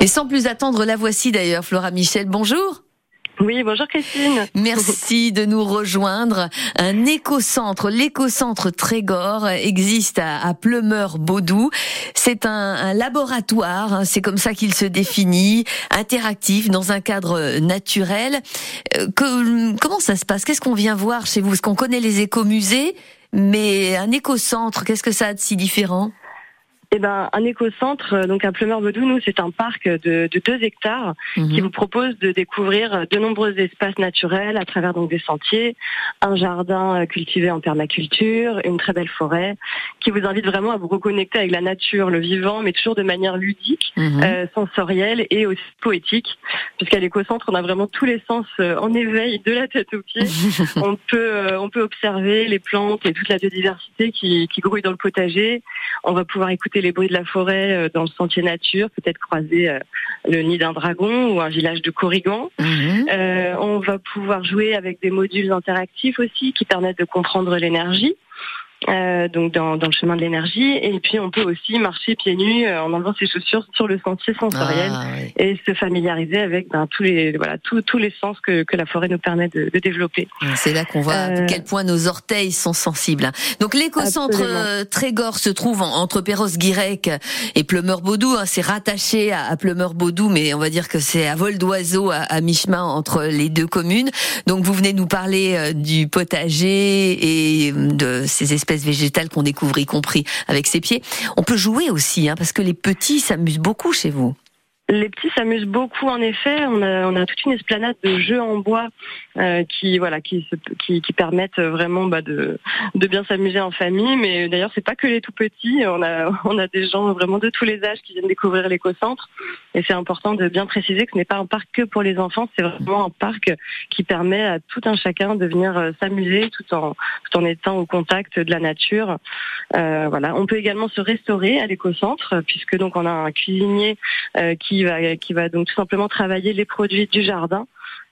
Et sans plus attendre, la voici d'ailleurs, Flora Michel. Bonjour. Oui, bonjour Christine. Merci de nous rejoindre. Un écocentre, l'écocentre Trégor existe à, Pleumeur-Baudou. C'est un, laboratoire, hein, c'est comme ça qu'il se définit, interactif, dans un cadre naturel. Euh, comment ça se passe? Qu'est-ce qu'on vient voir chez vous? Parce qu'on connaît les écomusées, mais un écocentre, qu'est-ce que ça a de si différent? Eh ben, un écocentre, euh, donc à Pleumeur-Bedou, nous, c'est un parc de, de 2 hectares qui mhm. vous propose de découvrir de nombreux espaces naturels à travers donc des sentiers, un jardin euh, cultivé en permaculture, une très belle forêt, qui vous invite vraiment à vous reconnecter avec la nature, le vivant, mais toujours de manière ludique, mhm. euh, sensorielle et aussi poétique, puisqu'à l'écocentre, on a vraiment tous les sens en éveil, de la tête aux pieds. on peut, on peut observer les plantes et toute la biodiversité qui, qui grouille dans le potager. On va pouvoir écouter les bruits de la forêt euh, dans le sentier nature, peut-être croiser euh, le nid d'un dragon ou un village de Corrigan. Mhm. Euh, on va pouvoir jouer avec des modules interactifs aussi qui permettent de comprendre l'énergie. Euh, donc dans, dans, le chemin de l'énergie. Et puis on peut aussi marcher pieds nus euh, en enlevant ses chaussures sur le sentier sensoriel ah, et se familiariser avec ben, tous les voilà tous, tous les sens que, que la forêt nous permet de, de développer. C'est là qu'on voit à quel point nos orteils sont sensibles. Donc l'écocentre euh, Trégor se trouve entre Perros-Guirec et Pleumeur-Baudou. Hein, c'est rattaché à, à Pleumeur-Baudou, mais on va dire que c'est à vol d'oiseau à, à mi-chemin entre les deux communes. Donc vous venez nous parler du potager et de ces espèces végétales qu'on découvre, y compris avec ses pieds. On peut jouer aussi, hein, parce que les petits s'amusent beaucoup chez vous. Les petits s'amusent beaucoup en effet. On a, toute une esplanade de jeux en bois euh, qui voilà qui, permettent vraiment bah, de, bien s'amuser en famille. Mais d'ailleurs c'est pas que les tout petits. On a on a des gens vraiment de tous les âges qui viennent découvrir l'éco-centre. Et c'est important de bien préciser que ce n'est pas un parc que pour les enfants. C'est vraiment un parc qui permet à tout un chacun de venir euh, s'amuser tout en tout en étant au contact de la nature. Euh, voilà. On peut également se restaurer à l'éco-centre puisque donc on a un cuisinier qui qui va qui va donc tout simplement travailler les produits du jardin.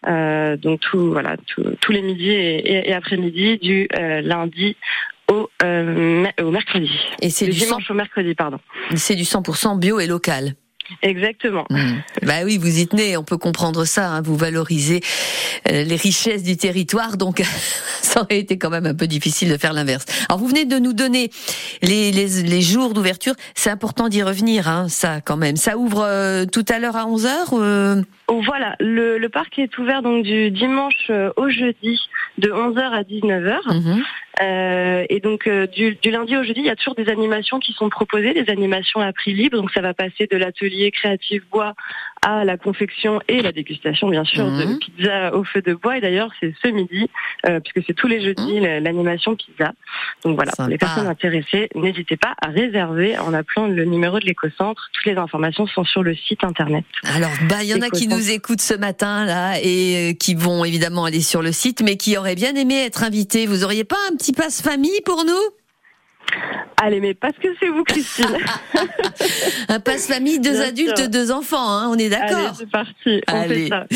Euh, donc tout voilà tous les midis et, après-midi du euh, lundi au, euh, au mercredi. Et c'est du dimanche au mercredi pardon. C'est du 100% bio et local. Exactement. Hmm. Bah oui, vous y tenez, on peut comprendre ça. Hein, vous valorisez euh, les richesses du territoire, donc ça aurait été quand même un peu difficile de faire l'inverse. Alors vous venez de nous donner les, les, les jours d'ouverture. C'est important d'y revenir, hein, ça quand même. Ça ouvre euh, tout à l'heure à 11 h euh... Voilà, le, le, parc est ouvert donc du dimanche euh, au jeudi de 11h à 19h. Euh, et donc euh, du, du, lundi au jeudi, il y a toujours des animations qui sont proposées, des animations à prix libre. Donc ça va passer de l'atelier créatif bois à la confection et la dégustation, bien sûr, de mhm. pizza au feu de bois. Et d'ailleurs, c'est ce midi, euh, puisque c'est tous les jeudis mhm. l'animation pizza. Donc voilà, pour les personnes intéressées, n'hésitez pas à réserver en appelant le numéro de l'éco-centre. Toutes les informations sont sur le site internet. Alors, bah, il y en a qui nous écoutent ce matin là et qui vont évidemment aller sur le site, mais qui auraient bien aimé être invités. Vous auriez pas un petit passe famille pour nous? Allez, mais parce que c'est vous, Christine. un passe famille, deux adultes, deux enfants, hein, on est d'accord Allez, c'est parti. On Fait ça.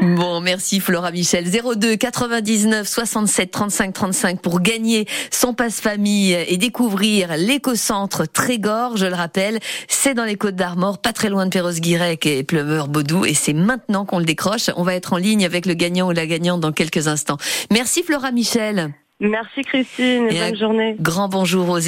Bon, merci Flora Michel. 02 99 67 35 35 pour gagner son passe famille et découvrir l'éco-centre Trégor. Je le rappelle, c'est dans les Côtes d'Armor, pas très loin de Perros-Guirec et Pleumeur-Baudou. Et c'est maintenant qu'on le décroche. On va être en ligne avec le gagnant ou la gagnante dans quelques instants. Merci Flora Michel. Merci Christine et, bonne journée. Grand bonjour aux